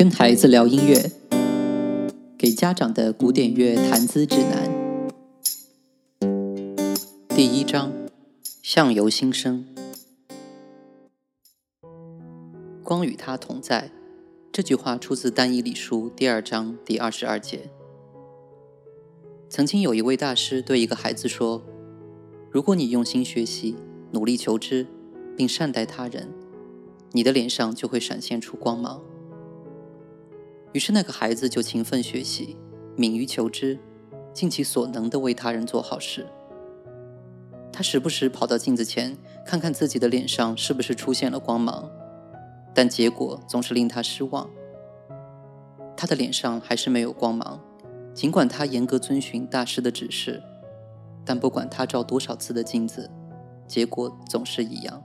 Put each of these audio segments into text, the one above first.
跟孩子聊音乐，给家长的古典乐谈资指南。第一章：相由心生。光与他同在。这句话出自《单一礼书》第二章第二十二节。曾经有一位大师对一个孩子说：“如果你用心学习，努力求知，并善待他人，你的脸上就会闪现出光芒。”于是那个孩子就勤奋学习，敏于求知，尽其所能的为他人做好事。他时不时跑到镜子前，看看自己的脸上是不是出现了光芒。但结果总是令他失望。他的脸上还是没有光芒，尽管他严格遵循大师的指示，但不管他照多少次的镜子，结果总是一样。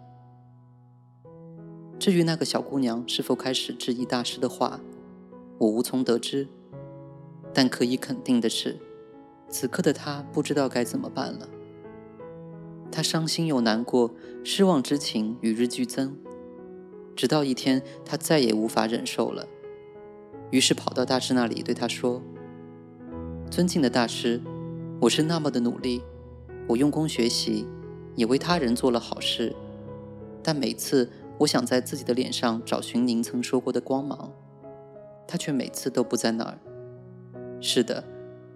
至于那个小姑娘是否开始质疑大师的话，我无从得知。但可以肯定的是，此刻的他不知道该怎么办了。他伤心又难过，失望之情与日俱增。直到一天，他再也无法忍受了，于是跑到大师那里，对他说：“尊敬的大师，我是那么的努力，我用功学习，也为他人做了好事，但每次我想在自己的脸上找寻您曾说过的光芒，他却每次都不在那儿。是的，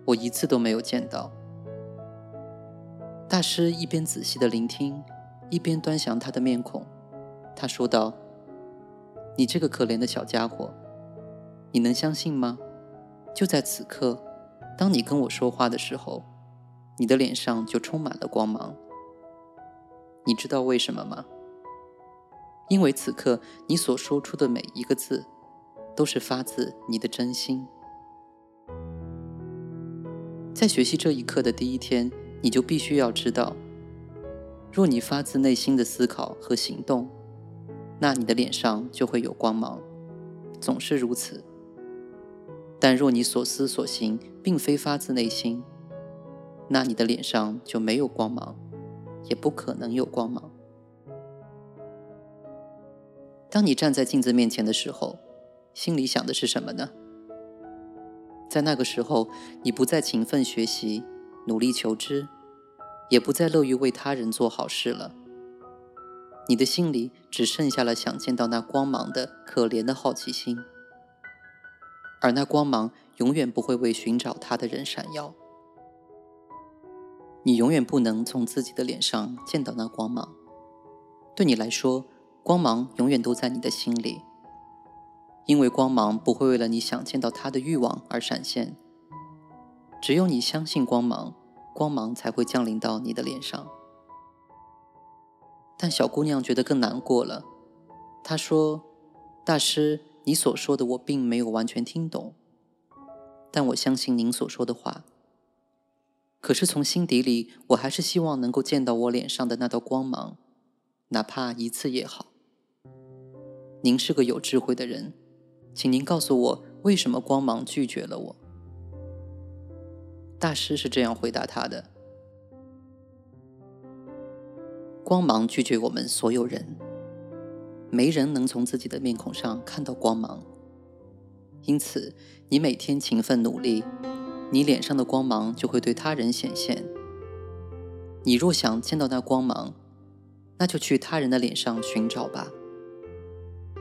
我一次都没有见到。”大师一边仔细的聆听，一边端详他的面孔，他说道。你这个可怜的小家伙，你能相信吗？就在此刻，当你跟我说话的时候，你的脸上就充满了光芒。你知道为什么吗？因为此刻你所说出的每一个字，都是发自你的真心。在学习这一课的第一天，你就必须要知道，若你发自内心的思考和行动。那你的脸上就会有光芒，总是如此。但若你所思所行并非发自内心，那你的脸上就没有光芒，也不可能有光芒。当你站在镜子面前的时候，心里想的是什么呢？在那个时候，你不再勤奋学习、努力求知，也不再乐于为他人做好事了。你的心里只剩下了想见到那光芒的可怜的好奇心，而那光芒永远不会为寻找它的人闪耀。你永远不能从自己的脸上见到那光芒。对你来说，光芒永远都在你的心里，因为光芒不会为了你想见到它的欲望而闪现。只有你相信光芒，光芒才会降临到你的脸上。但小姑娘觉得更难过了。她说：“大师，你所说的我并没有完全听懂，但我相信您所说的话。可是从心底里，我还是希望能够见到我脸上的那道光芒，哪怕一次也好。您是个有智慧的人，请您告诉我，为什么光芒拒绝了我？”大师是这样回答他的。光芒拒绝我们所有人，没人能从自己的面孔上看到光芒。因此，你每天勤奋努力，你脸上的光芒就会对他人显现。你若想见到那光芒，那就去他人的脸上寻找吧，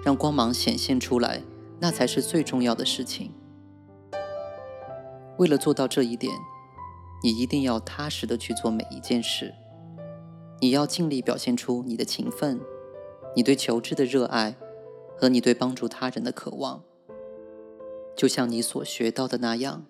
让光芒显现出来，那才是最重要的事情。为了做到这一点，你一定要踏实的去做每一件事。你要尽力表现出你的勤奋，你对求知的热爱，和你对帮助他人的渴望，就像你所学到的那样。